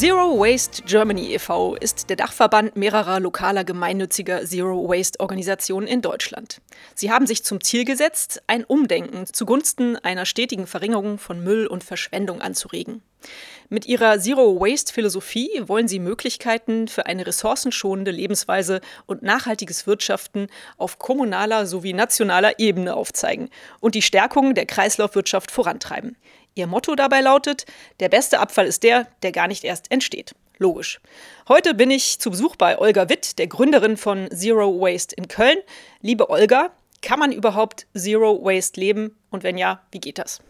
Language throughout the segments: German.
Zero Waste Germany e.V. ist der Dachverband mehrerer lokaler gemeinnütziger Zero Waste Organisationen in Deutschland. Sie haben sich zum Ziel gesetzt, ein Umdenken zugunsten einer stetigen Verringerung von Müll und Verschwendung anzuregen. Mit ihrer Zero Waste Philosophie wollen sie Möglichkeiten für eine ressourcenschonende Lebensweise und nachhaltiges Wirtschaften auf kommunaler sowie nationaler Ebene aufzeigen und die Stärkung der Kreislaufwirtschaft vorantreiben. Ihr Motto dabei lautet, der beste Abfall ist der, der gar nicht erst entsteht. Logisch. Heute bin ich zu Besuch bei Olga Witt, der Gründerin von Zero Waste in Köln. Liebe Olga, kann man überhaupt Zero Waste leben? Und wenn ja, wie geht das?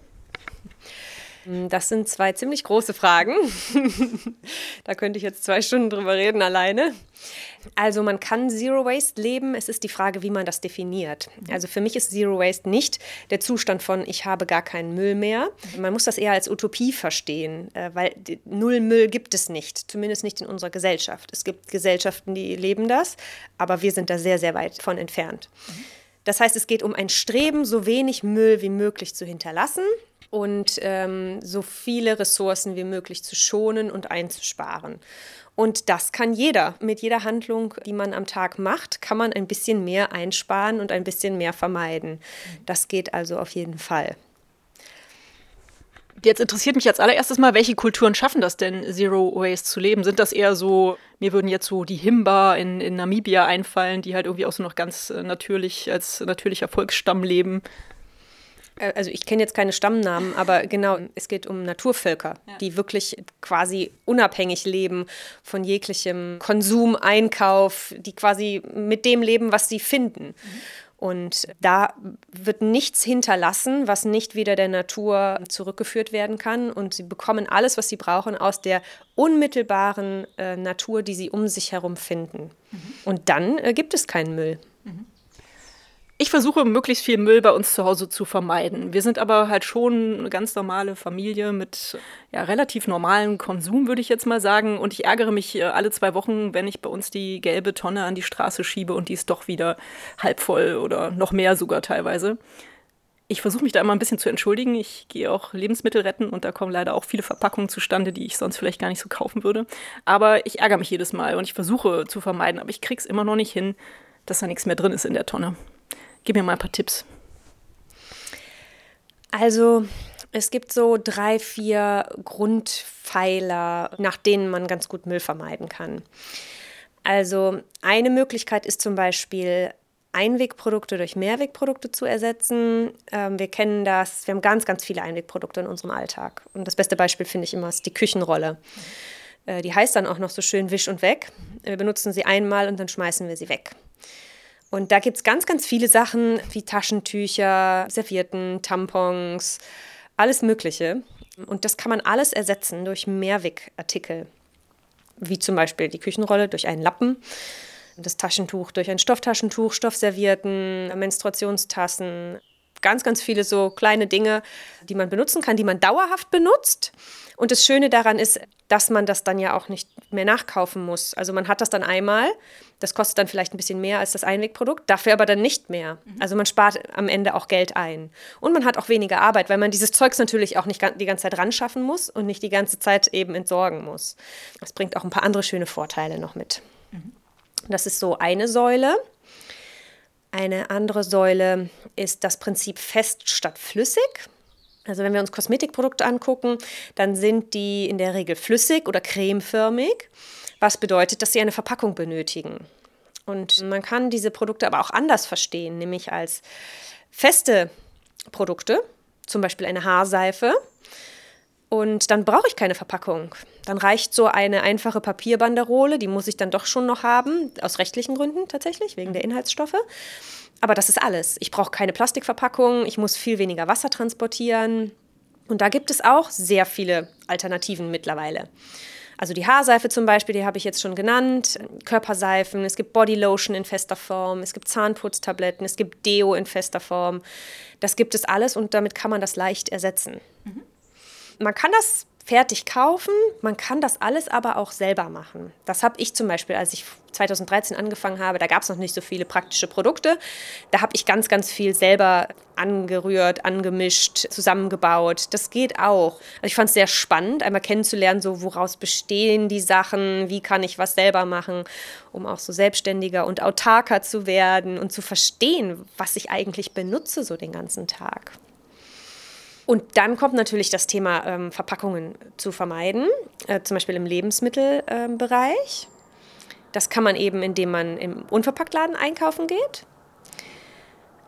Das sind zwei ziemlich große Fragen. da könnte ich jetzt zwei Stunden drüber reden alleine. Also man kann Zero Waste leben. Es ist die Frage, wie man das definiert. Also für mich ist Zero Waste nicht der Zustand von, ich habe gar keinen Müll mehr. Man muss das eher als Utopie verstehen, äh, weil Null Müll gibt es nicht, zumindest nicht in unserer Gesellschaft. Es gibt Gesellschaften, die leben das, aber wir sind da sehr, sehr weit von entfernt. Das heißt, es geht um ein Streben, so wenig Müll wie möglich zu hinterlassen und ähm, so viele Ressourcen wie möglich zu schonen und einzusparen. Und das kann jeder. Mit jeder Handlung, die man am Tag macht, kann man ein bisschen mehr einsparen und ein bisschen mehr vermeiden. Das geht also auf jeden Fall. Jetzt interessiert mich als allererstes mal, welche Kulturen schaffen das denn, Zero Waste zu leben? Sind das eher so, mir würden jetzt so die Himba in, in Namibia einfallen, die halt irgendwie auch so noch ganz äh, natürlich als natürlicher Volksstamm leben? Äh, also ich kenne jetzt keine Stammnamen, aber genau, es geht um Naturvölker, ja. die wirklich quasi unabhängig leben von jeglichem Konsum, Einkauf, die quasi mit dem leben, was sie finden. Mhm. Und da wird nichts hinterlassen, was nicht wieder der Natur zurückgeführt werden kann. Und sie bekommen alles, was sie brauchen, aus der unmittelbaren äh, Natur, die sie um sich herum finden. Mhm. Und dann äh, gibt es keinen Müll. Mhm. Ich versuche möglichst viel Müll bei uns zu Hause zu vermeiden. Wir sind aber halt schon eine ganz normale Familie mit ja, relativ normalem Konsum, würde ich jetzt mal sagen. Und ich ärgere mich äh, alle zwei Wochen, wenn ich bei uns die gelbe Tonne an die Straße schiebe und die ist doch wieder halb voll oder noch mehr sogar teilweise. Ich versuche mich da immer ein bisschen zu entschuldigen. Ich gehe auch Lebensmittel retten und da kommen leider auch viele Verpackungen zustande, die ich sonst vielleicht gar nicht so kaufen würde. Aber ich ärgere mich jedes Mal und ich versuche zu vermeiden, aber ich kriege es immer noch nicht hin, dass da nichts mehr drin ist in der Tonne. Gib mir mal ein paar Tipps. Also, es gibt so drei, vier Grundpfeiler, nach denen man ganz gut Müll vermeiden kann. Also, eine Möglichkeit ist zum Beispiel, Einwegprodukte durch Mehrwegprodukte zu ersetzen. Ähm, wir kennen das, wir haben ganz, ganz viele Einwegprodukte in unserem Alltag. Und das beste Beispiel finde ich immer ist die Küchenrolle. Äh, die heißt dann auch noch so schön Wisch und Weg. Wir benutzen sie einmal und dann schmeißen wir sie weg. Und da gibt es ganz, ganz viele Sachen wie Taschentücher, Servietten, Tampons, alles Mögliche. Und das kann man alles ersetzen durch Mehrwegartikel, wie zum Beispiel die Küchenrolle durch einen Lappen, das Taschentuch durch ein Stofftaschentuch, Stoffservietten, Menstruationstassen, ganz, ganz viele so kleine Dinge, die man benutzen kann, die man dauerhaft benutzt. Und das Schöne daran ist, dass man das dann ja auch nicht mehr nachkaufen muss. Also man hat das dann einmal, das kostet dann vielleicht ein bisschen mehr als das Einwegprodukt, dafür aber dann nicht mehr. Mhm. Also man spart am Ende auch Geld ein. Und man hat auch weniger Arbeit, weil man dieses Zeugs natürlich auch nicht die ganze Zeit ran schaffen muss und nicht die ganze Zeit eben entsorgen muss. Das bringt auch ein paar andere schöne Vorteile noch mit. Mhm. Das ist so eine Säule. Eine andere Säule ist das Prinzip fest statt flüssig. Also wenn wir uns Kosmetikprodukte angucken, dann sind die in der Regel flüssig oder cremeförmig, was bedeutet, dass sie eine Verpackung benötigen. Und man kann diese Produkte aber auch anders verstehen, nämlich als feste Produkte, zum Beispiel eine Haarseife, und dann brauche ich keine Verpackung. Dann reicht so eine einfache Papierbanderole, die muss ich dann doch schon noch haben, aus rechtlichen Gründen tatsächlich, wegen der Inhaltsstoffe. Aber das ist alles. Ich brauche keine Plastikverpackung, ich muss viel weniger Wasser transportieren. Und da gibt es auch sehr viele Alternativen mittlerweile. Also die Haarseife zum Beispiel, die habe ich jetzt schon genannt, Körperseifen, es gibt Bodylotion in fester Form, es gibt Zahnputztabletten, es gibt Deo in fester Form. Das gibt es alles und damit kann man das leicht ersetzen. Mhm. Man kann das fertig kaufen. Man kann das alles aber auch selber machen. Das habe ich zum Beispiel, als ich 2013 angefangen habe, da gab es noch nicht so viele praktische Produkte. Da habe ich ganz, ganz viel selber angerührt, angemischt, zusammengebaut. Das geht auch. Also ich fand es sehr spannend, einmal kennenzulernen, so woraus bestehen die Sachen, wie kann ich was selber machen, um auch so selbstständiger und autarker zu werden und zu verstehen, was ich eigentlich benutze so den ganzen Tag. Und dann kommt natürlich das Thema ähm, Verpackungen zu vermeiden, äh, zum Beispiel im Lebensmittelbereich. Ähm, das kann man eben, indem man im Unverpacktladen einkaufen geht.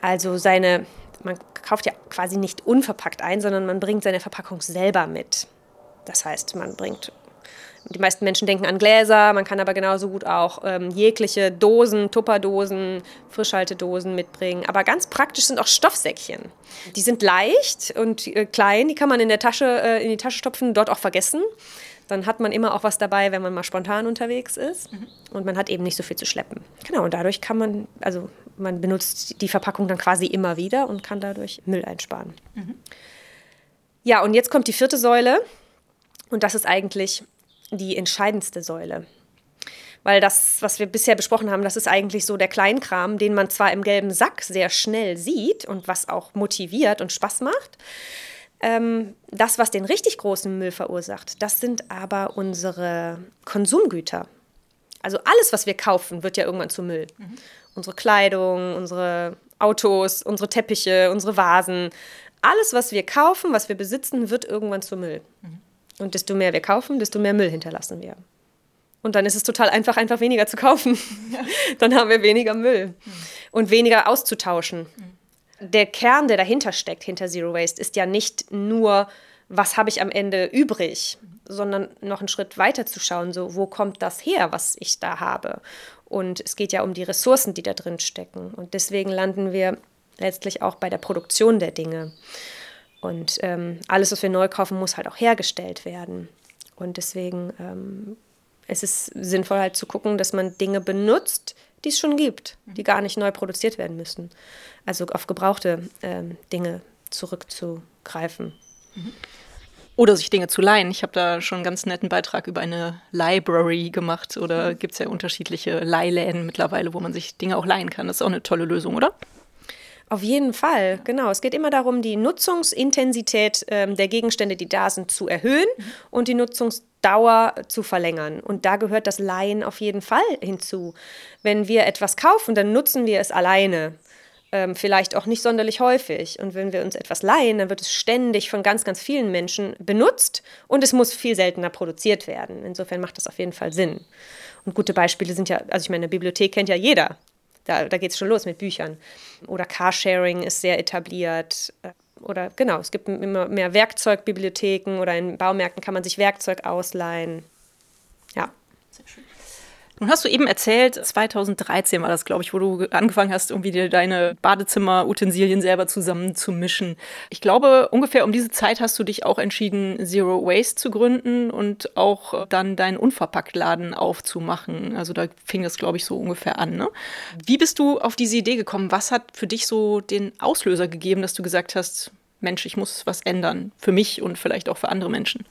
Also seine, man kauft ja quasi nicht unverpackt ein, sondern man bringt seine Verpackung selber mit. Das heißt, man bringt die meisten Menschen denken an Gläser, man kann aber genauso gut auch ähm, jegliche Dosen, Tupperdosen, Frischhaltedosen mitbringen. Aber ganz praktisch sind auch Stoffsäckchen. Die sind leicht und äh, klein, die kann man in der Tasche, äh, in die Tasche stopfen, dort auch vergessen. Dann hat man immer auch was dabei, wenn man mal spontan unterwegs ist. Mhm. Und man hat eben nicht so viel zu schleppen. Genau, und dadurch kann man, also man benutzt die Verpackung dann quasi immer wieder und kann dadurch Müll einsparen. Mhm. Ja, und jetzt kommt die vierte Säule. Und das ist eigentlich die entscheidendste Säule. Weil das, was wir bisher besprochen haben, das ist eigentlich so der Kleinkram, den man zwar im gelben Sack sehr schnell sieht und was auch motiviert und Spaß macht. Ähm, das, was den richtig großen Müll verursacht, das sind aber unsere Konsumgüter. Also alles, was wir kaufen, wird ja irgendwann zu Müll. Mhm. Unsere Kleidung, unsere Autos, unsere Teppiche, unsere Vasen. Alles, was wir kaufen, was wir besitzen, wird irgendwann zu Müll. Mhm. Und desto mehr wir kaufen, desto mehr Müll hinterlassen wir. Und dann ist es total einfach, einfach weniger zu kaufen. Ja. Dann haben wir weniger Müll mhm. und weniger auszutauschen. Mhm. Der Kern, der dahinter steckt, hinter Zero Waste, ist ja nicht nur, was habe ich am Ende übrig, mhm. sondern noch einen Schritt weiter zu schauen, so wo kommt das her, was ich da habe. Und es geht ja um die Ressourcen, die da drin stecken. Und deswegen landen wir letztlich auch bei der Produktion der Dinge. Und ähm, alles, was wir neu kaufen, muss halt auch hergestellt werden. Und deswegen ähm, es ist es sinnvoll halt zu gucken, dass man Dinge benutzt, die es schon gibt, die gar nicht neu produziert werden müssen. Also auf gebrauchte ähm, Dinge zurückzugreifen. Oder sich Dinge zu leihen. Ich habe da schon einen ganz netten Beitrag über eine Library gemacht. Oder mhm. gibt es ja unterschiedliche Leihläden mittlerweile, wo man sich Dinge auch leihen kann. Das ist auch eine tolle Lösung, oder? Auf jeden Fall, genau. Es geht immer darum, die Nutzungsintensität ähm, der Gegenstände, die da sind, zu erhöhen mhm. und die Nutzungsdauer zu verlängern. Und da gehört das Leihen auf jeden Fall hinzu. Wenn wir etwas kaufen, dann nutzen wir es alleine. Ähm, vielleicht auch nicht sonderlich häufig. Und wenn wir uns etwas leihen, dann wird es ständig von ganz, ganz vielen Menschen benutzt und es muss viel seltener produziert werden. Insofern macht das auf jeden Fall Sinn. Und gute Beispiele sind ja, also ich meine, eine Bibliothek kennt ja jeder. Da, da geht es schon los mit Büchern. Oder Carsharing ist sehr etabliert. Oder genau, es gibt immer mehr Werkzeugbibliotheken oder in Baumärkten kann man sich Werkzeug ausleihen. Ja. Sehr schön. Nun hast du eben erzählt, 2013 war das, glaube ich, wo du angefangen hast, irgendwie dir deine Badezimmer-Utensilien selber zusammenzumischen. Ich glaube, ungefähr um diese Zeit hast du dich auch entschieden, Zero Waste zu gründen und auch dann deinen Unverpacktladen aufzumachen. Also da fing das, glaube ich, so ungefähr an. Ne? Wie bist du auf diese Idee gekommen? Was hat für dich so den Auslöser gegeben, dass du gesagt hast, Mensch, ich muss was ändern für mich und vielleicht auch für andere Menschen?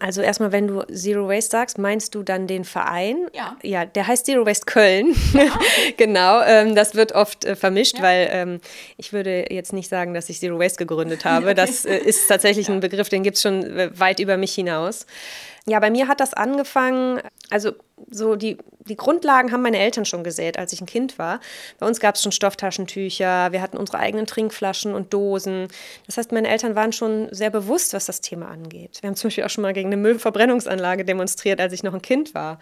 Also erstmal, wenn du Zero Waste sagst, meinst du dann den Verein? Ja. Ja, der heißt Zero Waste Köln. Ja. genau, ähm, das wird oft äh, vermischt, ja. weil ähm, ich würde jetzt nicht sagen, dass ich Zero Waste gegründet habe. Das äh, ist tatsächlich ein Begriff, den gibt es schon äh, weit über mich hinaus. Ja, bei mir hat das angefangen, also so die, die Grundlagen haben meine Eltern schon gesät, als ich ein Kind war. Bei uns gab es schon Stofftaschentücher, wir hatten unsere eigenen Trinkflaschen und Dosen. Das heißt, meine Eltern waren schon sehr bewusst, was das Thema angeht. Wir haben zum Beispiel auch schon mal gegen eine Müllverbrennungsanlage demonstriert, als ich noch ein Kind war.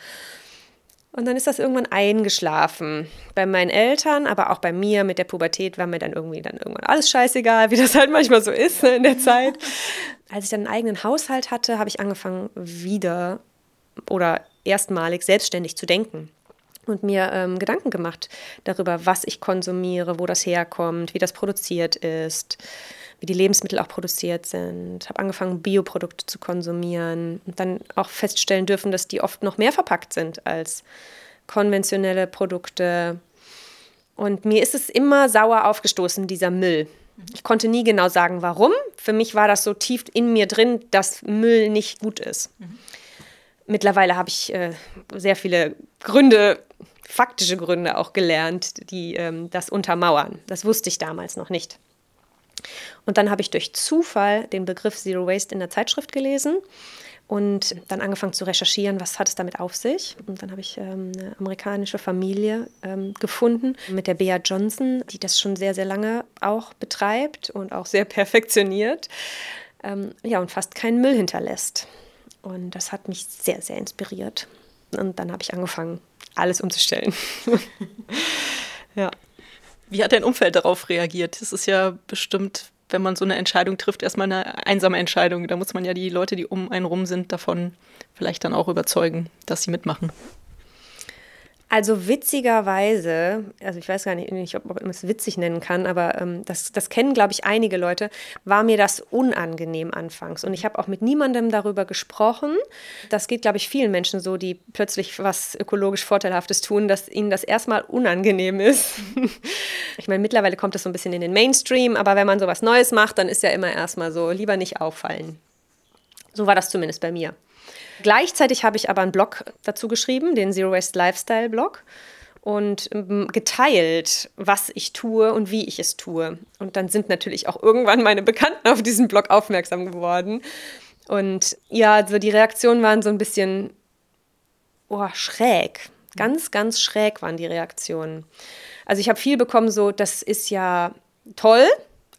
Und dann ist das irgendwann eingeschlafen. Bei meinen Eltern, aber auch bei mir mit der Pubertät war mir dann irgendwie dann irgendwann alles scheißegal, wie das halt manchmal so ist ne, in der Zeit. Als ich dann einen eigenen Haushalt hatte, habe ich angefangen wieder oder erstmalig selbstständig zu denken und mir ähm, Gedanken gemacht darüber, was ich konsumiere, wo das herkommt, wie das produziert ist, wie die Lebensmittel auch produziert sind, habe angefangen, Bioprodukte zu konsumieren und dann auch feststellen dürfen, dass die oft noch mehr verpackt sind als konventionelle Produkte. Und mir ist es immer sauer aufgestoßen, dieser Müll. Ich konnte nie genau sagen, warum. Für mich war das so tief in mir drin, dass Müll nicht gut ist. Mhm. Mittlerweile habe ich äh, sehr viele Gründe, faktische Gründe auch gelernt, die ähm, das untermauern. Das wusste ich damals noch nicht. Und dann habe ich durch Zufall den Begriff Zero Waste in der Zeitschrift gelesen und dann angefangen zu recherchieren, was hat es damit auf sich. Und dann habe ich ähm, eine amerikanische Familie ähm, gefunden mit der Bea Johnson, die das schon sehr, sehr lange auch betreibt und auch sehr perfektioniert. Ähm, ja, und fast keinen Müll hinterlässt. Und das hat mich sehr, sehr inspiriert. Und dann habe ich angefangen, alles umzustellen. ja. Wie hat dein Umfeld darauf reagiert? Das ist ja bestimmt wenn man so eine Entscheidung trifft, erstmal eine einsame Entscheidung. Da muss man ja die Leute, die um einen rum sind, davon vielleicht dann auch überzeugen, dass sie mitmachen. Also witzigerweise, also ich weiß gar nicht, ob man es witzig nennen kann, aber ähm, das, das kennen, glaube ich, einige Leute, war mir das unangenehm anfangs. Und ich habe auch mit niemandem darüber gesprochen. Das geht, glaube ich, vielen Menschen so, die plötzlich was ökologisch Vorteilhaftes tun, dass ihnen das erstmal unangenehm ist. ich meine, mittlerweile kommt das so ein bisschen in den Mainstream, aber wenn man sowas Neues macht, dann ist ja immer erstmal so, lieber nicht auffallen. So war das zumindest bei mir. Gleichzeitig habe ich aber einen Blog dazu geschrieben, den Zero Waste Lifestyle Blog und ähm, geteilt, was ich tue und wie ich es tue. Und dann sind natürlich auch irgendwann meine Bekannten auf diesen Blog aufmerksam geworden. Und ja, also die Reaktionen waren so ein bisschen oh, schräg. Ganz, ganz schräg waren die Reaktionen. Also ich habe viel bekommen, so, das ist ja toll,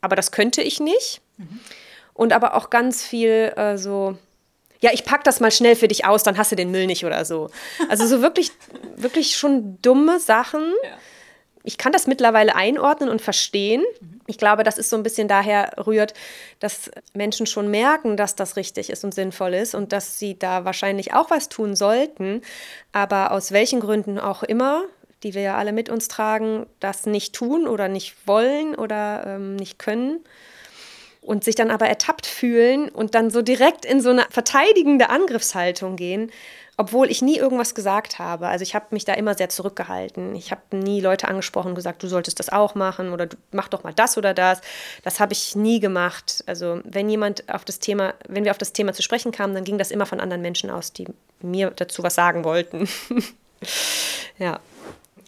aber das könnte ich nicht. Mhm. Und aber auch ganz viel äh, so, ja, ich pack das mal schnell für dich aus, dann hast du den Müll nicht oder so. Also so wirklich, wirklich schon dumme Sachen. Ja. Ich kann das mittlerweile einordnen und verstehen. Ich glaube, das ist so ein bisschen daher rührt, dass Menschen schon merken, dass das richtig ist und sinnvoll ist und dass sie da wahrscheinlich auch was tun sollten. Aber aus welchen Gründen auch immer, die wir ja alle mit uns tragen, das nicht tun oder nicht wollen oder ähm, nicht können und sich dann aber ertappt fühlen und dann so direkt in so eine verteidigende Angriffshaltung gehen, obwohl ich nie irgendwas gesagt habe. Also ich habe mich da immer sehr zurückgehalten. Ich habe nie Leute angesprochen und gesagt, du solltest das auch machen oder mach doch mal das oder das. Das habe ich nie gemacht. Also wenn jemand auf das Thema, wenn wir auf das Thema zu sprechen kamen, dann ging das immer von anderen Menschen aus, die mir dazu was sagen wollten. ja.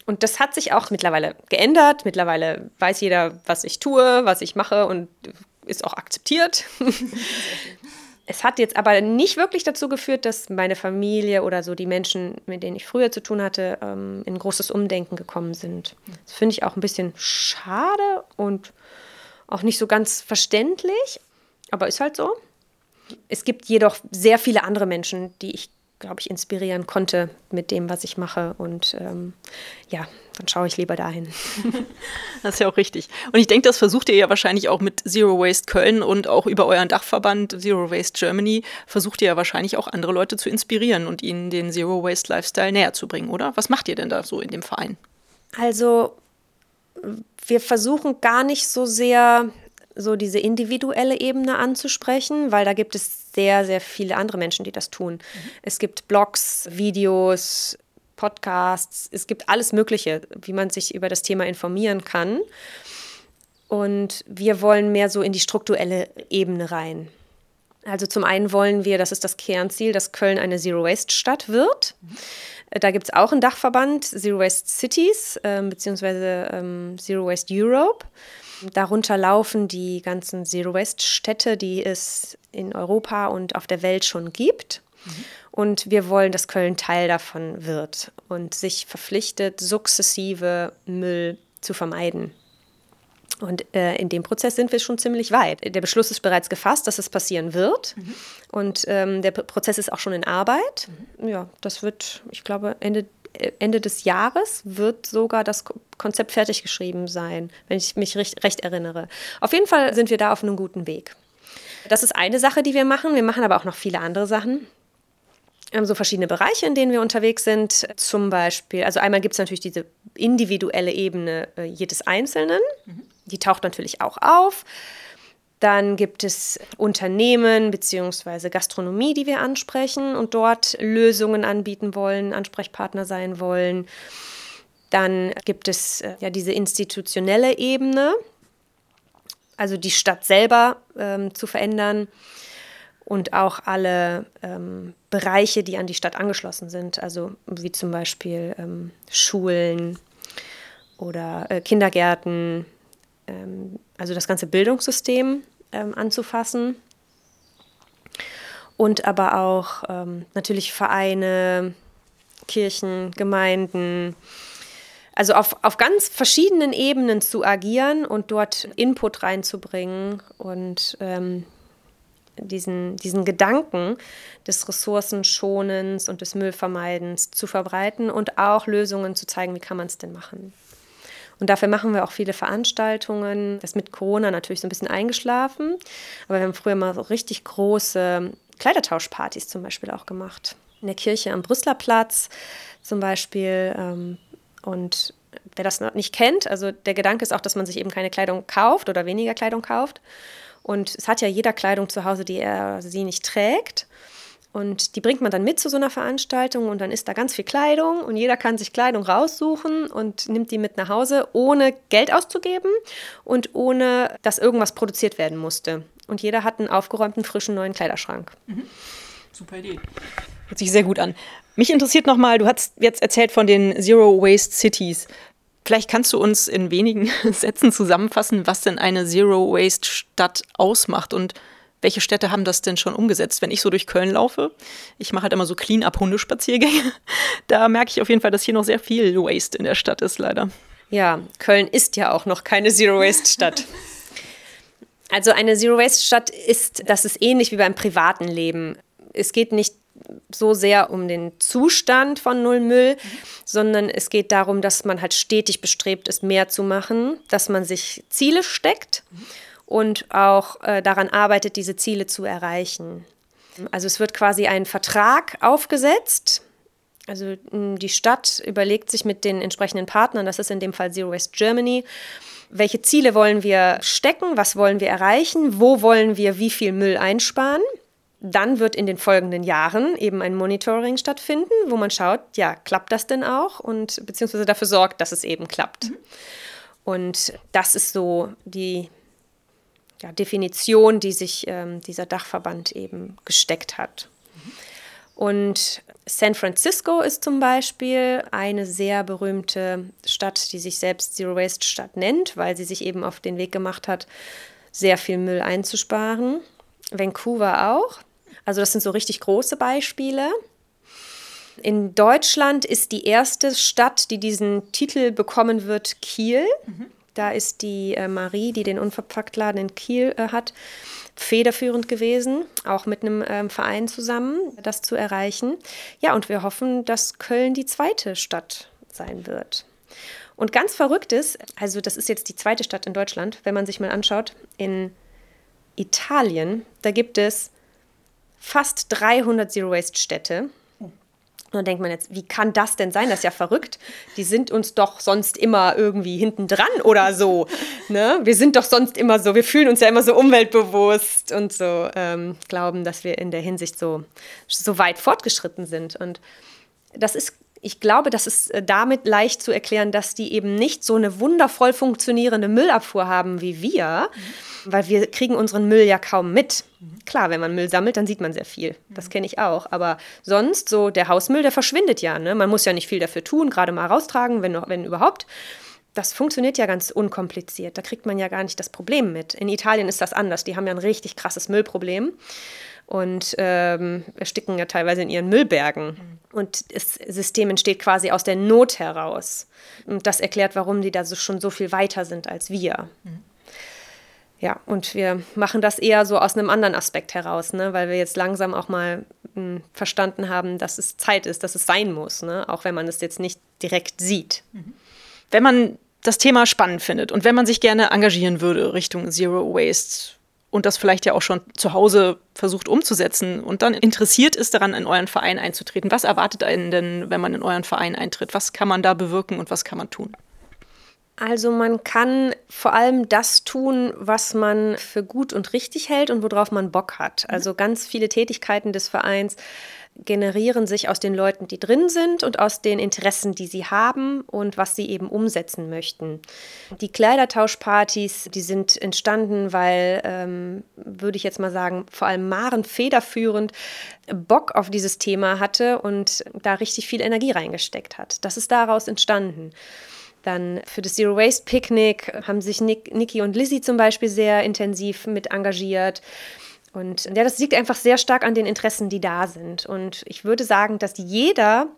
Und das hat sich auch mittlerweile geändert. Mittlerweile weiß jeder, was ich tue, was ich mache und ist auch akzeptiert. es hat jetzt aber nicht wirklich dazu geführt, dass meine Familie oder so die Menschen, mit denen ich früher zu tun hatte, ähm, in großes Umdenken gekommen sind. Das finde ich auch ein bisschen schade und auch nicht so ganz verständlich, aber ist halt so. Es gibt jedoch sehr viele andere Menschen, die ich glaube ich, inspirieren konnte mit dem, was ich mache. Und ähm, ja, dann schaue ich lieber dahin. Das ist ja auch richtig. Und ich denke, das versucht ihr ja wahrscheinlich auch mit Zero Waste Köln und auch über euren Dachverband Zero Waste Germany versucht ihr ja wahrscheinlich auch andere Leute zu inspirieren und ihnen den Zero Waste Lifestyle näher zu bringen, oder? Was macht ihr denn da so in dem Verein? Also wir versuchen gar nicht so sehr so diese individuelle Ebene anzusprechen, weil da gibt es sehr, sehr viele andere Menschen, die das tun. Mhm. Es gibt Blogs, Videos, Podcasts, es gibt alles Mögliche, wie man sich über das Thema informieren kann. Und wir wollen mehr so in die strukturelle Ebene rein. Also zum einen wollen wir, das ist das Kernziel, dass Köln eine Zero-Waste-Stadt wird. Mhm. Da gibt es auch einen Dachverband, Zero Waste Cities, äh, beziehungsweise ähm, Zero Waste Europe. Darunter laufen die ganzen Zero Waste Städte, die es in Europa und auf der Welt schon gibt. Mhm. Und wir wollen, dass Köln Teil davon wird und sich verpflichtet, sukzessive Müll zu vermeiden. Und äh, in dem Prozess sind wir schon ziemlich weit. Der Beschluss ist bereits gefasst, dass es passieren wird. Mhm. Und ähm, der Prozess ist auch schon in Arbeit. Mhm. Ja, das wird, ich glaube, Ende Ende des Jahres wird sogar das Konzept fertig geschrieben sein, wenn ich mich recht, recht erinnere. Auf jeden Fall sind wir da auf einem guten Weg. Das ist eine Sache, die wir machen. Wir machen aber auch noch viele andere Sachen. Wir haben so verschiedene Bereiche, in denen wir unterwegs sind. Zum Beispiel, also einmal gibt es natürlich diese individuelle Ebene äh, jedes Einzelnen. Mhm. Die taucht natürlich auch auf. Dann gibt es Unternehmen bzw. Gastronomie, die wir ansprechen und dort Lösungen anbieten wollen, Ansprechpartner sein wollen. Dann gibt es äh, ja diese institutionelle Ebene, also die Stadt selber ähm, zu verändern und auch alle ähm, Bereiche, die an die Stadt angeschlossen sind, also wie zum Beispiel ähm, Schulen oder äh, Kindergärten, also das ganze Bildungssystem ähm, anzufassen. Und aber auch ähm, natürlich Vereine, Kirchen, Gemeinden, also auf, auf ganz verschiedenen Ebenen zu agieren und dort Input reinzubringen und ähm, diesen, diesen Gedanken des Ressourcenschonens und des Müllvermeidens zu verbreiten und auch Lösungen zu zeigen, wie kann man es denn machen. Und dafür machen wir auch viele Veranstaltungen. Das ist mit Corona natürlich so ein bisschen eingeschlafen. Aber wir haben früher mal so richtig große Kleidertauschpartys zum Beispiel auch gemacht. In der Kirche am Brüsseler Platz zum Beispiel. Ähm, und wer das noch nicht kennt, also der Gedanke ist auch, dass man sich eben keine Kleidung kauft oder weniger Kleidung kauft. Und es hat ja jeder Kleidung zu Hause, die er sie nicht trägt. Und die bringt man dann mit zu so einer Veranstaltung und dann ist da ganz viel Kleidung und jeder kann sich Kleidung raussuchen und nimmt die mit nach Hause, ohne Geld auszugeben und ohne, dass irgendwas produziert werden musste. Und jeder hat einen aufgeräumten, frischen neuen Kleiderschrank. Mhm. Super Idee. Hört sich sehr gut an. Mich interessiert nochmal, du hast jetzt erzählt von den Zero Waste Cities. Vielleicht kannst du uns in wenigen Sätzen zusammenfassen, was denn eine Zero Waste Stadt ausmacht und welche Städte haben das denn schon umgesetzt? Wenn ich so durch Köln laufe, ich mache halt immer so Clean-up-Hundespaziergänge, da merke ich auf jeden Fall, dass hier noch sehr viel Waste in der Stadt ist, leider. Ja, Köln ist ja auch noch keine Zero-Waste-Stadt. Also eine Zero-Waste-Stadt ist, das ist ähnlich wie beim privaten Leben. Es geht nicht so sehr um den Zustand von Null Müll, mhm. sondern es geht darum, dass man halt stetig bestrebt ist, mehr zu machen, dass man sich Ziele steckt. Und auch äh, daran arbeitet, diese Ziele zu erreichen. Also es wird quasi ein Vertrag aufgesetzt. Also die Stadt überlegt sich mit den entsprechenden Partnern, das ist in dem Fall Zero Waste Germany, welche Ziele wollen wir stecken, was wollen wir erreichen, wo wollen wir wie viel Müll einsparen. Dann wird in den folgenden Jahren eben ein Monitoring stattfinden, wo man schaut, ja, klappt das denn auch und beziehungsweise dafür sorgt, dass es eben klappt. Mhm. Und das ist so die ja, Definition, die sich ähm, dieser Dachverband eben gesteckt hat. Und San Francisco ist zum Beispiel eine sehr berühmte Stadt, die sich selbst Zero Waste Stadt nennt, weil sie sich eben auf den Weg gemacht hat, sehr viel Müll einzusparen. Vancouver auch. Also das sind so richtig große Beispiele. In Deutschland ist die erste Stadt, die diesen Titel bekommen wird, Kiel. Mhm. Da ist die äh, Marie, die den Unverpacktladen in Kiel äh, hat, federführend gewesen, auch mit einem ähm, Verein zusammen, das zu erreichen. Ja, und wir hoffen, dass Köln die zweite Stadt sein wird. Und ganz verrückt ist, also das ist jetzt die zweite Stadt in Deutschland, wenn man sich mal anschaut, in Italien, da gibt es fast 300 Zero-Waste-Städte. Und dann denkt man jetzt, wie kann das denn sein? Das ist ja verrückt. Die sind uns doch sonst immer irgendwie hinten dran oder so. Ne? Wir sind doch sonst immer so, wir fühlen uns ja immer so umweltbewusst und so ähm, glauben, dass wir in der Hinsicht so, so weit fortgeschritten sind. Und das ist, ich glaube, das ist äh, damit leicht zu erklären, dass die eben nicht so eine wundervoll funktionierende Müllabfuhr haben wie wir. Mhm weil wir kriegen unseren Müll ja kaum mit. Klar, wenn man Müll sammelt, dann sieht man sehr viel. Das kenne ich auch. Aber sonst, so der Hausmüll, der verschwindet ja. Ne? Man muss ja nicht viel dafür tun, gerade mal raustragen, wenn, wenn überhaupt. Das funktioniert ja ganz unkompliziert. Da kriegt man ja gar nicht das Problem mit. In Italien ist das anders. Die haben ja ein richtig krasses Müllproblem und ähm, ersticken ja teilweise in ihren Müllbergen. Und das System entsteht quasi aus der Not heraus. Und das erklärt, warum die da so, schon so viel weiter sind als wir. Mhm. Ja, und wir machen das eher so aus einem anderen Aspekt heraus, ne? weil wir jetzt langsam auch mal mh, hm, verstanden haben, dass es Zeit ist, dass es sein muss, ne? auch wenn man es jetzt nicht direkt sieht. Mhm. Wenn man das Thema spannend findet und wenn man sich gerne engagieren würde Richtung Zero Waste und das vielleicht ja auch schon zu Hause versucht umzusetzen und dann interessiert ist daran, in euren Verein einzutreten, was erwartet einen denn, wenn man in euren Verein eintritt? Was kann man da bewirken und was kann man tun? Also man kann vor allem das tun, was man für gut und richtig hält und worauf man Bock hat. Also ganz viele Tätigkeiten des Vereins generieren sich aus den Leuten, die drin sind und aus den Interessen, die sie haben und was sie eben umsetzen möchten. Die Kleidertauschpartys, die sind entstanden, weil, ähm, würde ich jetzt mal sagen, vor allem Maren federführend Bock auf dieses Thema hatte und da richtig viel Energie reingesteckt hat. Das ist daraus entstanden. Dann für das Zero Waste Picnic haben sich Nick, Niki und Lizzie zum Beispiel sehr intensiv mit engagiert. Und ja, das liegt einfach sehr stark an den Interessen, die da sind. Und ich würde sagen, dass jeder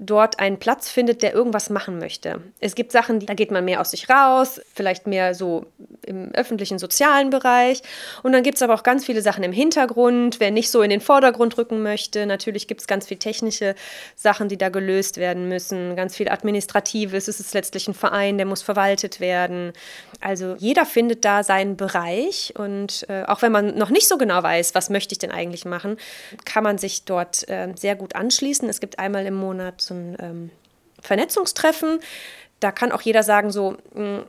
dort einen Platz findet, der irgendwas machen möchte. Es gibt Sachen, da geht man mehr aus sich raus, vielleicht mehr so im öffentlichen sozialen Bereich. Und dann gibt es aber auch ganz viele Sachen im Hintergrund, wer nicht so in den Vordergrund rücken möchte. Natürlich gibt es ganz viele technische Sachen, die da gelöst werden müssen, ganz viel Administratives. Es ist letztlich ein Verein, der muss verwaltet werden. Also jeder findet da seinen Bereich und äh, auch wenn man noch nicht so genau weiß, was möchte ich denn eigentlich machen, kann man sich dort äh, sehr gut anschließen. Es gibt einmal im Monat so ein ähm, Vernetzungstreffen. Da kann auch jeder sagen, so, hm,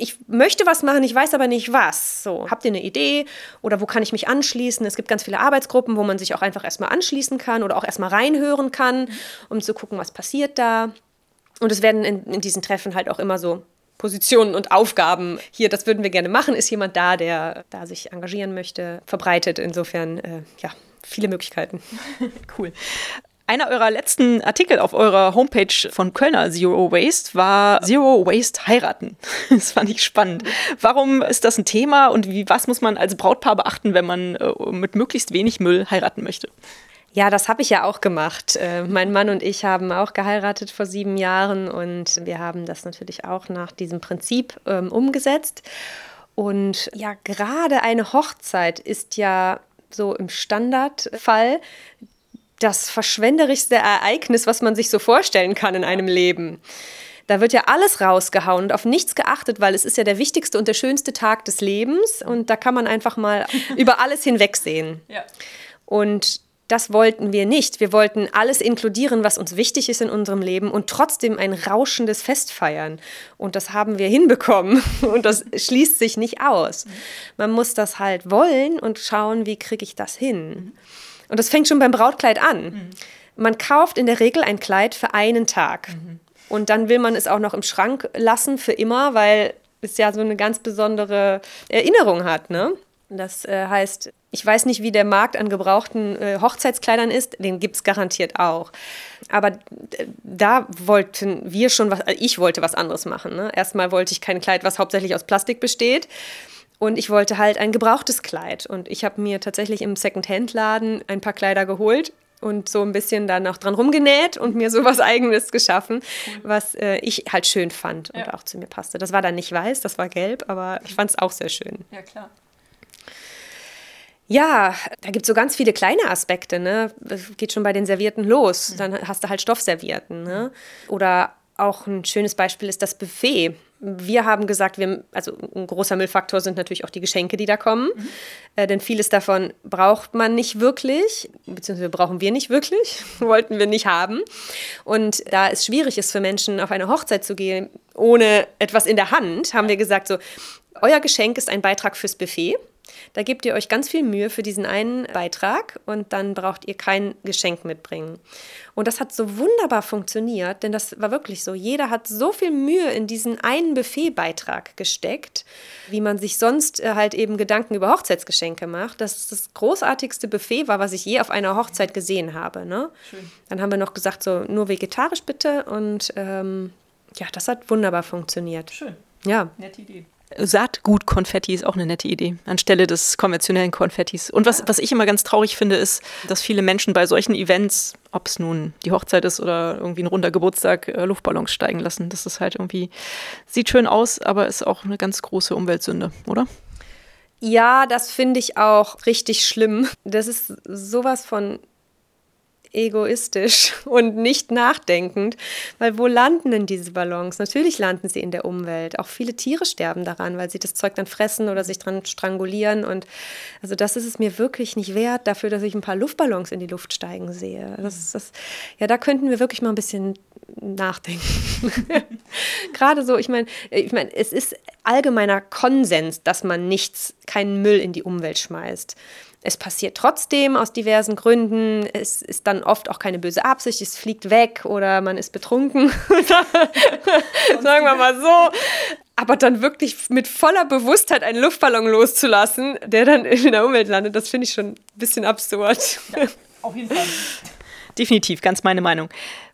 ich möchte was machen, ich weiß aber nicht was. So, habt ihr eine Idee oder wo kann ich mich anschließen? Es gibt ganz viele Arbeitsgruppen, wo man sich auch einfach erstmal anschließen kann oder auch erstmal reinhören kann, um zu gucken, was passiert da. Und es werden in, in diesen Treffen halt auch immer so Positionen und Aufgaben. Hier, das würden wir gerne machen. Ist jemand da, der da sich engagieren möchte, verbreitet. Insofern, äh, ja, viele Möglichkeiten. cool. Einer eurer letzten Artikel auf eurer Homepage von Kölner Zero Waste war Zero Waste heiraten. Das fand ich spannend. Warum ist das ein Thema und wie, was muss man als Brautpaar beachten, wenn man äh, mit möglichst wenig Müll heiraten möchte? Ja, das habe ich ja auch gemacht. Äh, mein Mann und ich haben auch geheiratet vor sieben Jahren und wir haben das natürlich auch nach diesem Prinzip ähm, umgesetzt. Und ja, gerade eine Hochzeit ist ja so im Standardfall das verschwenderischste Ereignis, was man sich so vorstellen kann in einem Leben. Da wird ja alles rausgehauen und auf nichts geachtet, weil es ist ja der wichtigste und der schönste Tag des Lebens und da kann man einfach mal über alles hinwegsehen. Ja. Und das wollten wir nicht. Wir wollten alles inkludieren, was uns wichtig ist in unserem Leben und trotzdem ein rauschendes Fest feiern. Und das haben wir hinbekommen. Und das schließt sich nicht aus. Man muss das halt wollen und schauen, wie kriege ich das hin. Und das fängt schon beim Brautkleid an. Mhm. Man kauft in der Regel ein Kleid für einen Tag. Mhm. Und dann will man es auch noch im Schrank lassen für immer, weil es ja so eine ganz besondere Erinnerung hat. Ne? Das äh, heißt, ich weiß nicht, wie der Markt an gebrauchten äh, Hochzeitskleidern ist, den gibt es garantiert auch. Aber da wollten wir schon was, ich wollte was anderes machen. Ne? Erstmal wollte ich kein Kleid, was hauptsächlich aus Plastik besteht. Und ich wollte halt ein gebrauchtes Kleid. Und ich habe mir tatsächlich im Second-Hand-Laden ein paar Kleider geholt und so ein bisschen dann auch dran rumgenäht und mir so was Eigenes geschaffen, was äh, ich halt schön fand und ja. auch zu mir passte. Das war dann nicht weiß, das war gelb, aber ich fand es auch sehr schön. Ja, klar. Ja, da gibt es so ganz viele kleine Aspekte. Ne? Geht schon bei den Servierten los. Mhm. Dann hast du halt Stoffservierten. Ne? Oder auch ein schönes Beispiel ist das Buffet wir haben gesagt, wir, also ein großer Müllfaktor sind natürlich auch die Geschenke, die da kommen. Mhm. Äh, denn vieles davon braucht man nicht wirklich, beziehungsweise brauchen wir nicht wirklich, wollten wir nicht haben. Und da es schwierig ist für Menschen, auf eine Hochzeit zu gehen, ohne etwas in der Hand, haben wir gesagt, so, euer Geschenk ist ein Beitrag fürs Buffet. Da gebt ihr euch ganz viel Mühe für diesen einen Beitrag und dann braucht ihr kein Geschenk mitbringen. Und das hat so wunderbar funktioniert, denn das war wirklich so. Jeder hat so viel Mühe in diesen einen Buffetbeitrag gesteckt, wie man sich sonst äh, halt eben Gedanken über Hochzeitsgeschenke macht, dass es das großartigste Buffet war, was ich je auf einer Hochzeit gesehen habe. Ne? Dann haben wir noch gesagt, so nur vegetarisch bitte und ähm, ja, das hat wunderbar funktioniert. Schön. Ja. Nette Idee. Saatgut-Konfetti ist auch eine nette Idee, anstelle des konventionellen Konfettis. Und was, was ich immer ganz traurig finde, ist, dass viele Menschen bei solchen Events, ob es nun die Hochzeit ist oder irgendwie ein runder Geburtstag, äh, Luftballons steigen lassen. Das ist halt irgendwie, sieht schön aus, aber ist auch eine ganz große Umweltsünde, oder? Ja, das finde ich auch richtig schlimm. Das ist sowas von egoistisch und nicht nachdenkend, weil wo landen denn diese Ballons? Natürlich landen sie in der Umwelt. Auch viele Tiere sterben daran, weil sie das Zeug dann fressen oder sich dran strangulieren. Und also das ist es mir wirklich nicht wert, dafür, dass ich ein paar Luftballons in die Luft steigen sehe. Das, das, ja, da könnten wir wirklich mal ein bisschen nachdenken. Gerade so, ich meine, ich meine, es ist allgemeiner Konsens, dass man nichts, keinen Müll in die Umwelt schmeißt. Es passiert trotzdem aus diversen Gründen. Es ist dann oft auch keine böse Absicht. Es fliegt weg oder man ist betrunken. Sagen wir mal so. Aber dann wirklich mit voller Bewusstheit einen Luftballon loszulassen, der dann in der Umwelt landet, das finde ich schon ein bisschen absurd. Ja, auf jeden Fall. Definitiv, ganz meine Meinung.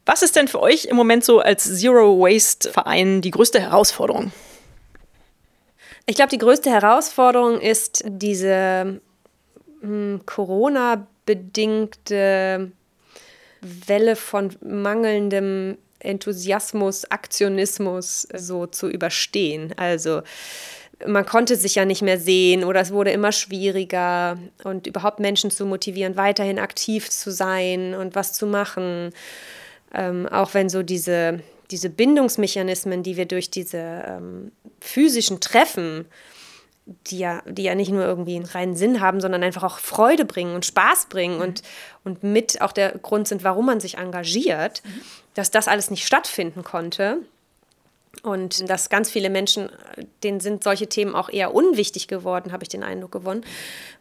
Was ist denn für euch im Moment so als Zero Waste Verein die größte Herausforderung? Ich glaube, die größte Herausforderung ist diese hm, Corona-bedingte Welle von mangelndem Enthusiasmus, Aktionismus so zu überstehen. Also man konnte sich ja nicht mehr sehen oder es wurde immer schwieriger und überhaupt Menschen zu motivieren, weiterhin aktiv zu sein und was zu machen. Ähm, auch wenn so diese, diese Bindungsmechanismen, die wir durch diese ähm, physischen Treffen, die ja, die ja nicht nur irgendwie einen reinen Sinn haben, sondern einfach auch Freude bringen und Spaß bringen mhm. und, und mit auch der Grund sind, warum man sich engagiert, mhm. dass das alles nicht stattfinden konnte. Und dass ganz viele Menschen, denen sind solche Themen auch eher unwichtig geworden, habe ich den Eindruck gewonnen,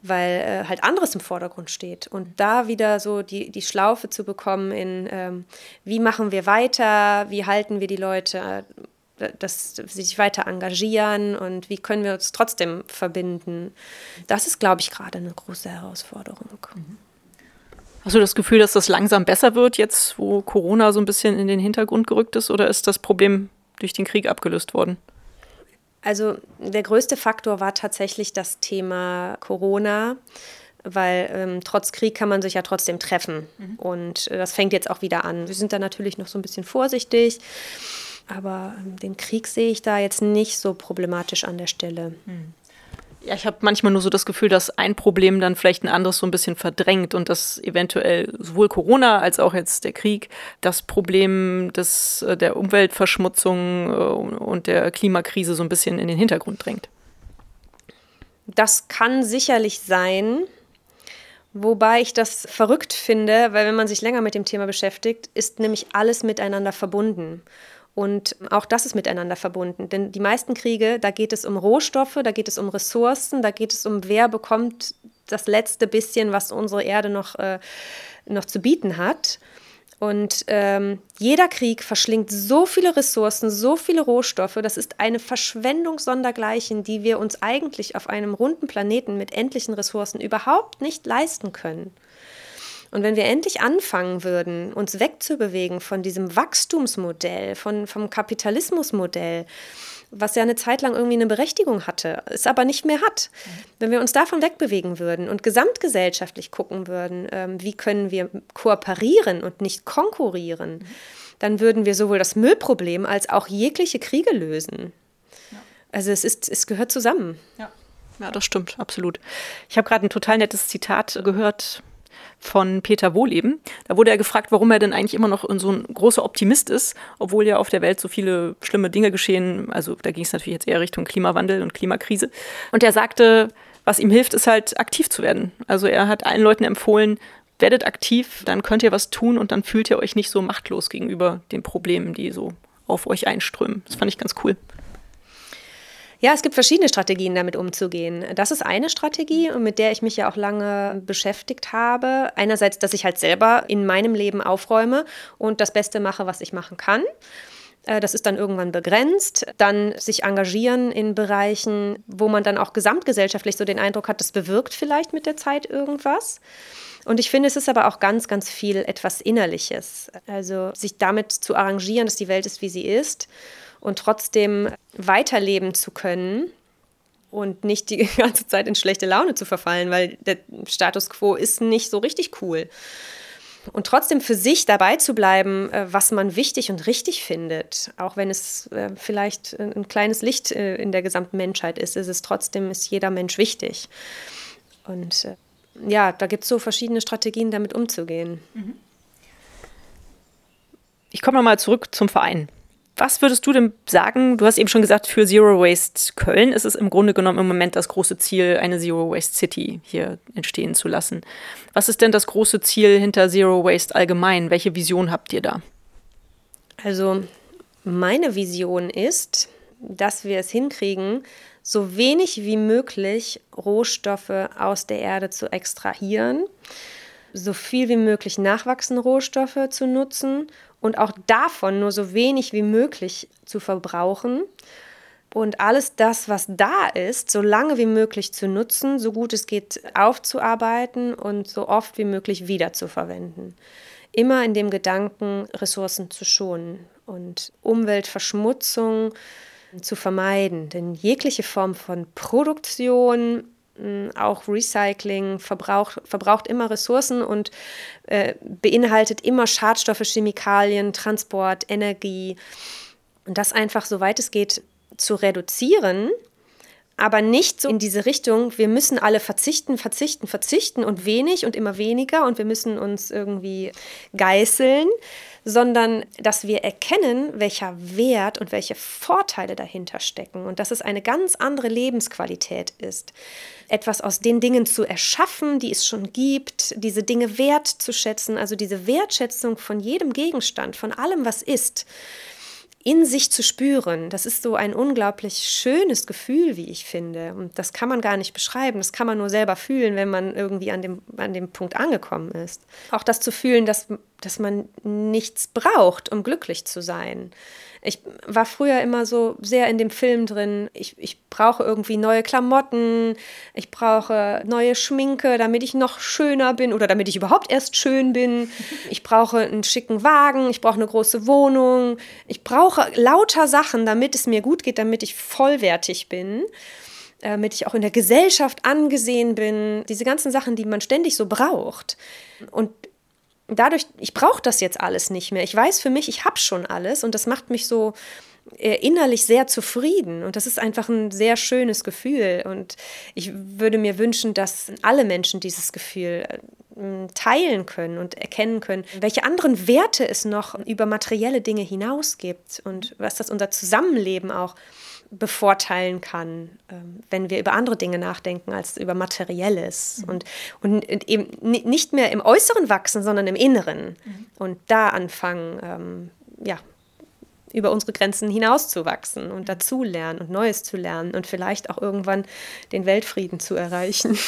weil äh, halt anderes im Vordergrund steht. Und da wieder so die, die Schlaufe zu bekommen in, ähm, wie machen wir weiter, wie halten wir die Leute, äh, dass sie sich weiter engagieren und wie können wir uns trotzdem verbinden. Das ist, glaube ich, gerade eine große Herausforderung. Mhm. Hast du das Gefühl, dass das langsam besser wird, jetzt wo Corona so ein bisschen in den Hintergrund gerückt ist, oder ist das Problem durch den Krieg abgelöst worden? Also der größte Faktor war tatsächlich das Thema Corona, weil ähm, trotz Krieg kann man sich ja trotzdem treffen. Mhm. Und äh, das fängt jetzt auch wieder an. Wir sind da natürlich noch so ein bisschen vorsichtig, aber ähm, den Krieg sehe ich da jetzt nicht so problematisch an der Stelle. Mhm. Ja, ich habe manchmal nur so das Gefühl, dass ein Problem dann vielleicht ein anderes so ein bisschen verdrängt und dass eventuell sowohl Corona als auch jetzt der Krieg das Problem des, äh, der Umweltverschmutzung äh, und der Klimakrise so ein bisschen in den Hintergrund drängt. Das kann sicherlich sein. Wobei ich das verrückt finde, weil wenn man sich länger mit dem Thema beschäftigt, ist nämlich alles miteinander verbunden. Und auch das ist miteinander verbunden. Denn die meisten Kriege, da geht es um Rohstoffe, da geht es um Ressourcen, da geht es um, wer bekommt das letzte bisschen, was unsere Erde noch, äh, noch zu bieten hat. Und ähm, jeder Krieg verschlingt so viele Ressourcen, so viele Rohstoffe. Das ist eine Verschwendung sondergleichen, die wir uns eigentlich auf einem runden Planeten mit endlichen Ressourcen überhaupt nicht leisten können. Und wenn wir endlich anfangen würden, uns wegzubewegen von diesem Wachstumsmodell, von, vom Kapitalismusmodell, was ja eine Zeit lang irgendwie eine Berechtigung hatte, es aber nicht mehr hat. Wenn wir uns davon wegbewegen würden und gesamtgesellschaftlich gucken würden, ähm, wie können wir kooperieren und nicht konkurrieren, dann würden wir sowohl das Müllproblem als auch jegliche Kriege lösen. Also es, ist, es gehört zusammen. Ja. ja, das stimmt, absolut. Ich habe gerade ein total nettes Zitat gehört von Peter Wohleben. Da wurde er gefragt, warum er denn eigentlich immer noch so ein großer Optimist ist, obwohl ja auf der Welt so viele schlimme Dinge geschehen. Also da ging es natürlich jetzt eher Richtung Klimawandel und Klimakrise. Und er sagte, was ihm hilft, ist halt aktiv zu werden. Also er hat allen Leuten empfohlen, werdet aktiv, dann könnt ihr was tun und dann fühlt ihr euch nicht so machtlos gegenüber den Problemen, die so auf euch einströmen. Das fand ich ganz cool. Ja, es gibt verschiedene Strategien, damit umzugehen. Das ist eine Strategie, mit der ich mich ja auch lange beschäftigt habe. Einerseits, dass ich halt selber in meinem Leben aufräume und das Beste mache, was ich machen kann. Äh, das ist dann irgendwann begrenzt. Dann sich engagieren in Bereichen, wo man dann auch gesamtgesellschaftlich so den Eindruck hat, das bewirkt vielleicht mit der Zeit irgendwas. Und ich finde, es ist aber auch ganz, ganz viel etwas Innerliches. Also sich damit zu arrangieren, dass die Welt ist, wie sie ist und trotzdem weiterleben zu können und nicht die ganze Zeit in schlechte Laune zu verfallen, weil der Status quo ist nicht so richtig cool. Und trotzdem für sich dabei zu bleiben, äh, was man wichtig und richtig findet, auch wenn es äh, vielleicht ein kleines Licht äh, in der gesamten Menschheit ist, ist es trotzdem, ist jeder Mensch wichtig. Und ja, da gibt es so verschiedene Strategien, damit umzugehen. Mhm. Ich komme nochmal zurück zum Verein. Was würdest du denn sagen? Du hast eben schon gesagt, für Zero Waste Köln ist es im Grunde genommen im Moment das große Ziel, eine Zero Waste City hier entstehen zu lassen. Was ist denn das große Ziel hinter Zero Waste allgemein? Welche Vision habt ihr da? Also meine Vision ist, dass wir es hinkriegen, so wenig wie möglich Rohstoffe aus der Erde zu extrahieren, so viel wie möglich nachwachsende Rohstoffe zu nutzen und auch davon nur so wenig wie möglich zu verbrauchen und alles das, was da ist, so lange wie möglich zu nutzen, so gut es geht aufzuarbeiten und so oft wie möglich wiederzuverwenden. Immer in dem Gedanken, Ressourcen zu schonen und Umweltverschmutzung zu vermeiden. Denn jegliche Form von Produktion, auch Recycling verbraucht, verbraucht immer Ressourcen und äh, beinhaltet immer Schadstoffe, Chemikalien, Transport, Energie. Und das einfach, soweit es geht, zu reduzieren, aber nicht so in diese Richtung, wir müssen alle verzichten, verzichten, verzichten und wenig und immer weniger und wir müssen uns irgendwie geißeln, sondern dass wir erkennen, welcher Wert und welche Vorteile dahinter stecken und dass es eine ganz andere Lebensqualität ist. Etwas aus den Dingen zu erschaffen, die es schon gibt, diese Dinge wertzuschätzen, also diese Wertschätzung von jedem Gegenstand, von allem, was ist in sich zu spüren, das ist so ein unglaublich schönes Gefühl, wie ich finde. Und das kann man gar nicht beschreiben. Das kann man nur selber fühlen, wenn man irgendwie an dem, an dem Punkt angekommen ist. Auch das zu fühlen, dass, dass man nichts braucht, um glücklich zu sein. Ich war früher immer so sehr in dem Film drin. Ich, ich brauche irgendwie neue Klamotten, ich brauche neue Schminke, damit ich noch schöner bin oder damit ich überhaupt erst schön bin. Ich brauche einen schicken Wagen, ich brauche eine große Wohnung. Ich brauche lauter Sachen, damit es mir gut geht, damit ich vollwertig bin damit ich auch in der Gesellschaft angesehen bin, diese ganzen Sachen, die man ständig so braucht. Und dadurch, ich brauche das jetzt alles nicht mehr. Ich weiß für mich, ich habe schon alles und das macht mich so äh, innerlich sehr zufrieden und das ist einfach ein sehr schönes Gefühl und ich würde mir wünschen, dass alle Menschen dieses Gefühl äh, teilen können und erkennen können, welche anderen Werte es noch über materielle Dinge hinaus gibt und was das unser Zusammenleben auch bevorteilen kann, ähm, wenn wir über andere Dinge nachdenken als über Materielles mhm. und, und eben nicht mehr im Äußeren wachsen, sondern im Inneren mhm. und da anfangen, ähm, ja, über unsere Grenzen hinauszuwachsen und mhm. dazulernen und Neues zu lernen und vielleicht auch irgendwann den Weltfrieden zu erreichen.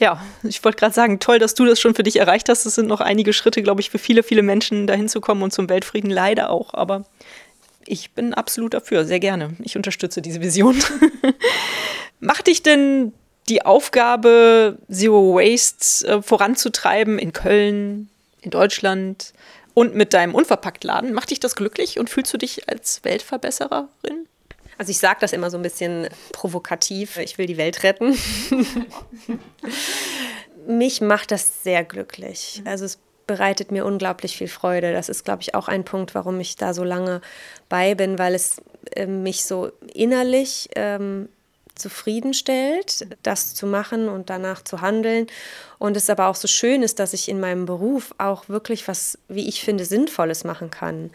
Ja, ich wollte gerade sagen, toll, dass du das schon für dich erreicht hast. Es sind noch einige Schritte, glaube ich, für viele, viele Menschen dahin zu kommen und zum Weltfrieden leider auch. Aber ich bin absolut dafür, sehr gerne. Ich unterstütze diese Vision. Macht dich denn die Aufgabe, Zero Waste äh, voranzutreiben in Köln, in Deutschland und mit deinem Unverpacktladen, macht dich das glücklich und fühlst du dich als Weltverbessererin? Also ich sage das immer so ein bisschen provokativ, ich will die Welt retten. Mich macht das sehr glücklich. Also es bereitet mir unglaublich viel Freude. Das ist, glaube ich, auch ein Punkt, warum ich da so lange bei bin, weil es äh, mich so innerlich ähm, zufriedenstellt, das zu machen und danach zu handeln. Und es aber auch so schön ist, dass ich in meinem Beruf auch wirklich was, wie ich finde, Sinnvolles machen kann.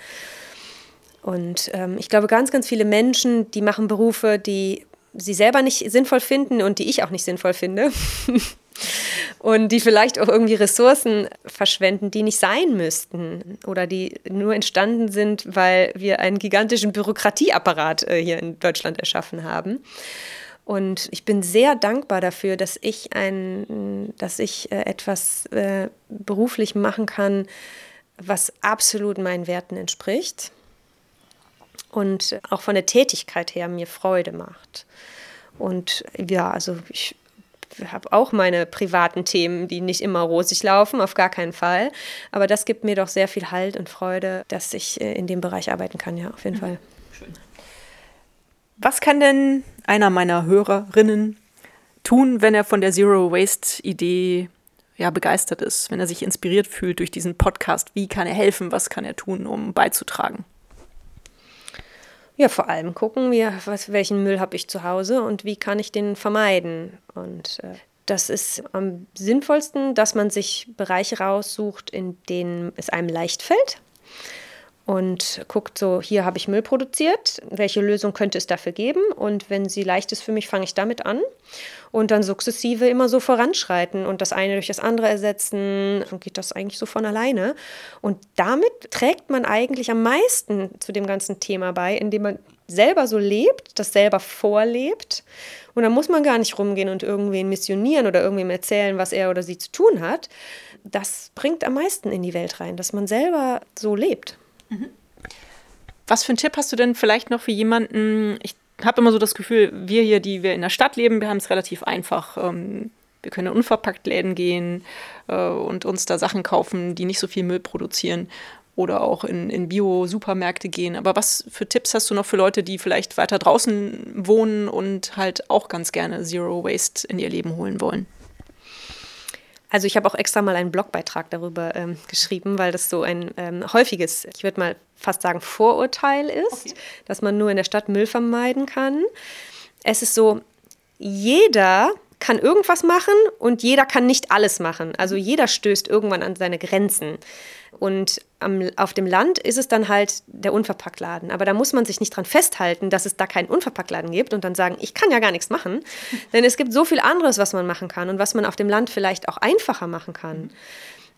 Und ähm, ich glaube, ganz, ganz viele Menschen, die machen Berufe, die sie selber nicht sinnvoll finden und die ich auch nicht sinnvoll finde. und die vielleicht auch irgendwie Ressourcen verschwenden, die nicht sein müssten oder die nur entstanden sind, weil wir einen gigantischen Bürokratieapparat äh, hier in Deutschland erschaffen haben. Und ich bin sehr dankbar dafür, dass ich ein, dass ich äh, etwas äh, beruflich machen kann, was absolut meinen Werten entspricht und auch von der Tätigkeit her mir Freude macht. Und ja, also ich habe auch meine privaten Themen, die nicht immer rosig laufen, auf gar keinen Fall. Aber das gibt mir doch sehr viel Halt und Freude, dass ich äh, in dem Bereich arbeiten kann, ja, auf jeden mhm. Fall. Schön. Was kann denn einer meiner Hörerinnen tun, wenn er von der Zero Waste Idee ja, begeistert ist, wenn er sich inspiriert fühlt durch diesen Podcast? Wie kann er helfen? Was kann er tun, um beizutragen? Ja, vor allem gucken, wie, was, welchen Müll habe ich zu Hause und wie kann ich den vermeiden. Und äh, das ist am sinnvollsten, dass man sich Bereiche raussucht, in denen es einem leicht fällt und guckt so, hier habe ich Müll produziert, welche Lösung könnte es dafür geben und wenn sie leicht ist für mich, fange ich damit an und dann sukzessive immer so voranschreiten und das eine durch das andere ersetzen und geht das eigentlich so von alleine und damit trägt man eigentlich am meisten zu dem ganzen Thema bei, indem man selber so lebt, das selber vorlebt und dann muss man gar nicht rumgehen und irgendwen missionieren oder irgendwem erzählen, was er oder sie zu tun hat. Das bringt am meisten in die Welt rein, dass man selber so lebt. Was für einen Tipp hast du denn vielleicht noch für jemanden? Ich habe immer so das Gefühl, wir hier, die wir in der Stadt leben, wir haben es relativ einfach. Ähm, wir können in Unverpacktläden gehen äh, und uns da Sachen kaufen, die nicht so viel Müll produzieren oder auch in, in Bio-Supermärkte gehen. Aber was für Tipps hast du noch für Leute, die vielleicht weiter draußen wohnen und halt auch ganz gerne Zero Waste in ihr Leben holen wollen? Also ich habe auch extra mal einen Blogbeitrag darüber ähm, geschrieben, weil das so ein ähm, häufiges, ich würde mal fast sagen, Vorurteil ist, okay. dass man nur in der Stadt Müll vermeiden kann. Es ist so, jeder kann irgendwas machen und jeder kann nicht alles machen. Also jeder stößt irgendwann an seine Grenzen. Und am, auf dem Land ist es dann halt der Unverpacktladen. Aber da muss man sich nicht dran festhalten, dass es da keinen Unverpacktladen gibt und dann sagen, ich kann ja gar nichts machen. Denn es gibt so viel anderes, was man machen kann und was man auf dem Land vielleicht auch einfacher machen kann.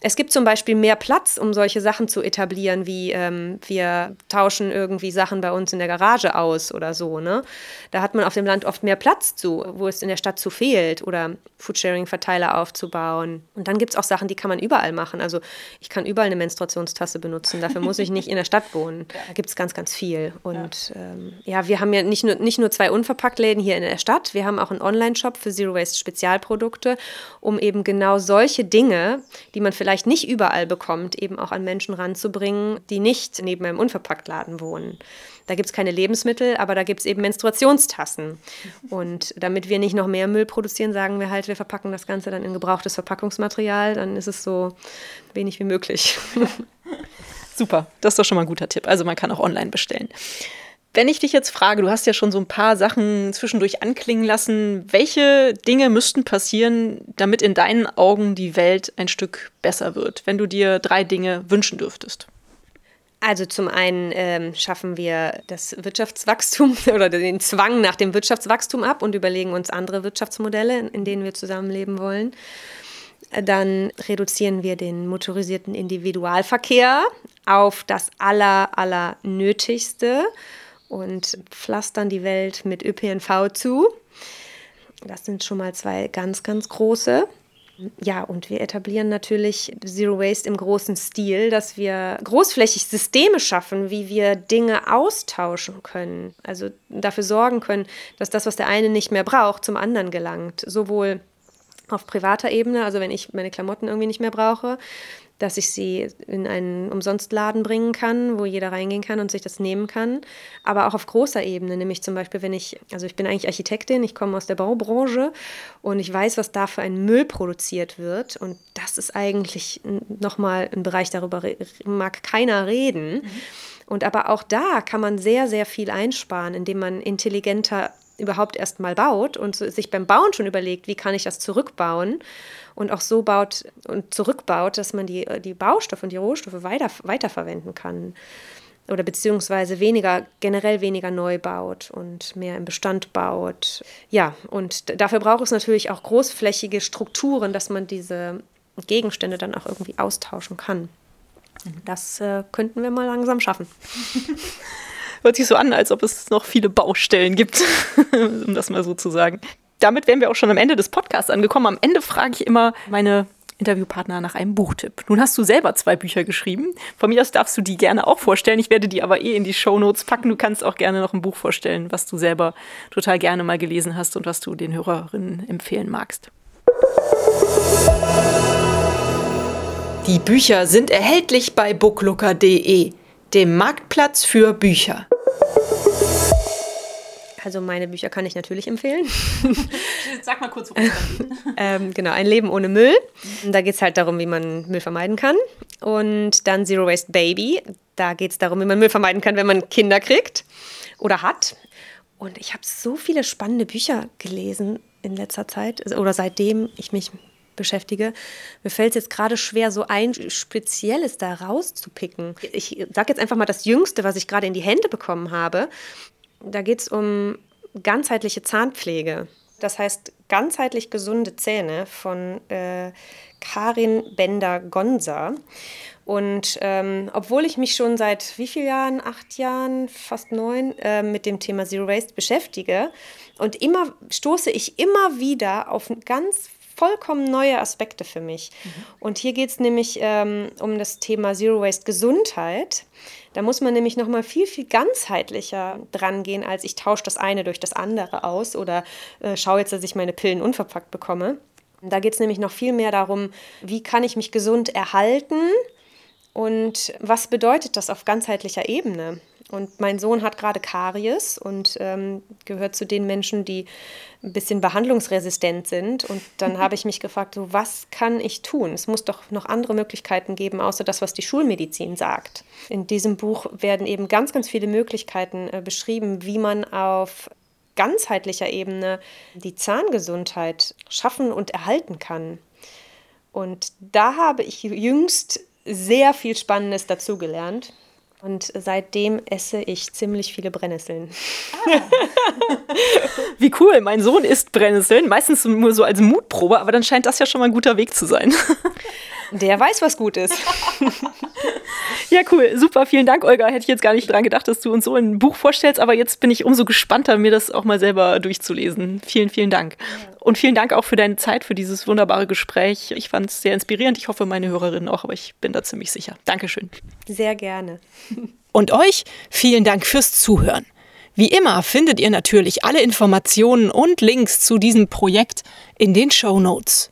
Es gibt zum Beispiel mehr Platz, um solche Sachen zu etablieren, wie ähm, wir tauschen irgendwie Sachen bei uns in der Garage aus oder so. Ne? Da hat man auf dem Land oft mehr Platz zu, wo es in der Stadt zu fehlt oder Foodsharing-Verteiler aufzubauen. Und dann gibt es auch Sachen, die kann man überall machen. Also ich kann überall eine Menstruationstasse benutzen, dafür muss ich nicht in der Stadt wohnen. Da gibt es ganz, ganz viel. Und ja. Ähm, ja, wir haben ja nicht nur, nicht nur zwei Unverpacktläden hier in der Stadt, wir haben auch einen Online-Shop für Zero Waste Spezialprodukte, um eben genau solche Dinge, die man vielleicht vielleicht nicht überall bekommt, eben auch an Menschen ranzubringen, die nicht neben einem Unverpacktladen wohnen. Da gibt es keine Lebensmittel, aber da gibt es eben Menstruationstassen. Und damit wir nicht noch mehr Müll produzieren, sagen wir halt, wir verpacken das Ganze dann in gebrauchtes Verpackungsmaterial, dann ist es so wenig wie möglich. Super, das ist doch schon mal ein guter Tipp. Also man kann auch online bestellen. Wenn ich dich jetzt frage, du hast ja schon so ein paar Sachen zwischendurch anklingen lassen, welche Dinge müssten passieren, damit in deinen Augen die Welt ein Stück besser wird, wenn du dir drei Dinge wünschen dürftest? Also zum einen ähm, schaffen wir das Wirtschaftswachstum oder den Zwang nach dem Wirtschaftswachstum ab und überlegen uns andere Wirtschaftsmodelle, in denen wir zusammenleben wollen. Dann reduzieren wir den motorisierten Individualverkehr auf das aller, aller Nötigste und pflastern die Welt mit ÖPNV zu. Das sind schon mal zwei ganz, ganz große. Ja, und wir etablieren natürlich Zero Waste im großen Stil, dass wir großflächig Systeme schaffen, wie wir Dinge austauschen können. Also dafür sorgen können, dass das, was der eine nicht mehr braucht, zum anderen gelangt. Sowohl auf privater Ebene, also wenn ich meine Klamotten irgendwie nicht mehr brauche, dass ich sie in einen Umsonstladen bringen kann, wo jeder reingehen kann und sich das nehmen kann. Aber auch auf großer Ebene, nämlich zum Beispiel, wenn ich, also ich bin eigentlich Architektin, ich komme aus der Baubranche und ich weiß, was da für ein Müll produziert wird. Und das ist eigentlich nochmal ein Bereich, darüber mag keiner reden. Mhm. Und aber auch da kann man sehr, sehr viel einsparen, indem man intelligenter überhaupt erst mal baut und sich beim Bauen schon überlegt, wie kann ich das zurückbauen und auch so baut und zurückbaut, dass man die, die Baustoffe und die Rohstoffe weiter, weiterverwenden kann. Oder beziehungsweise weniger, generell weniger neu baut und mehr im Bestand baut. Ja, und dafür braucht es natürlich auch großflächige Strukturen, dass man diese Gegenstände dann auch irgendwie austauschen kann. Das äh, könnten wir mal langsam schaffen. Hört sich so an, als ob es noch viele Baustellen gibt, um das mal so zu sagen damit wären wir auch schon am Ende des Podcasts angekommen. Am Ende frage ich immer meine Interviewpartner nach einem Buchtipp. Nun hast du selber zwei Bücher geschrieben. Von mir aus darfst du die gerne auch vorstellen. Ich werde die aber eh in die Shownotes packen. Du kannst auch gerne noch ein Buch vorstellen, was du selber total gerne mal gelesen hast und was du den Hörerinnen empfehlen magst. Die Bücher sind erhältlich bei booklooker.de, dem Marktplatz für Bücher. Also meine Bücher kann ich natürlich empfehlen. Sag mal kurz, worum ähm, Genau, ein Leben ohne Müll. Da geht es halt darum, wie man Müll vermeiden kann. Und dann Zero Waste Baby. Da geht es darum, wie man Müll vermeiden kann, wenn man Kinder kriegt oder hat. Und ich habe so viele spannende Bücher gelesen in letzter Zeit oder seitdem ich mich beschäftige. Mir fällt es jetzt gerade schwer, so ein spezielles da rauszupicken. Ich sage jetzt einfach mal das Jüngste, was ich gerade in die Hände bekommen habe. Da geht es um ganzheitliche Zahnpflege. Das heißt ganzheitlich gesunde Zähne von äh, Karin Bender-Gonza. Und ähm, obwohl ich mich schon seit wie vielen Jahren, acht Jahren, fast neun, äh, mit dem Thema Zero Waste beschäftige und immer stoße ich immer wieder auf ganz vollkommen neue Aspekte für mich. Mhm. Und hier geht es nämlich ähm, um das Thema Zero Waste Gesundheit. Da muss man nämlich noch mal viel, viel ganzheitlicher dran gehen, als ich tausche das eine durch das andere aus oder äh, schaue jetzt, dass ich meine Pillen unverpackt bekomme. Da geht es nämlich noch viel mehr darum, wie kann ich mich gesund erhalten und was bedeutet das auf ganzheitlicher Ebene. Und mein Sohn hat gerade Karies und ähm, gehört zu den Menschen, die ein bisschen behandlungsresistent sind. Und dann habe ich mich gefragt, so, was kann ich tun? Es muss doch noch andere Möglichkeiten geben, außer das, was die Schulmedizin sagt. In diesem Buch werden eben ganz, ganz viele Möglichkeiten äh, beschrieben, wie man auf ganzheitlicher Ebene die Zahngesundheit schaffen und erhalten kann. Und da habe ich jüngst sehr viel Spannendes dazugelernt. Und seitdem esse ich ziemlich viele Brennnesseln. Ah. Wie cool, mein Sohn isst Brennnesseln, meistens nur so als Mutprobe, aber dann scheint das ja schon mal ein guter Weg zu sein. Der weiß, was gut ist. ja, cool. Super. Vielen Dank, Olga. Hätte ich jetzt gar nicht dran gedacht, dass du uns so ein Buch vorstellst, aber jetzt bin ich umso gespannter, mir das auch mal selber durchzulesen. Vielen, vielen Dank. Und vielen Dank auch für deine Zeit, für dieses wunderbare Gespräch. Ich fand es sehr inspirierend. Ich hoffe, meine Hörerinnen auch, aber ich bin da ziemlich sicher. Dankeschön. Sehr gerne. Und euch vielen Dank fürs Zuhören. Wie immer findet ihr natürlich alle Informationen und Links zu diesem Projekt in den Show Notes.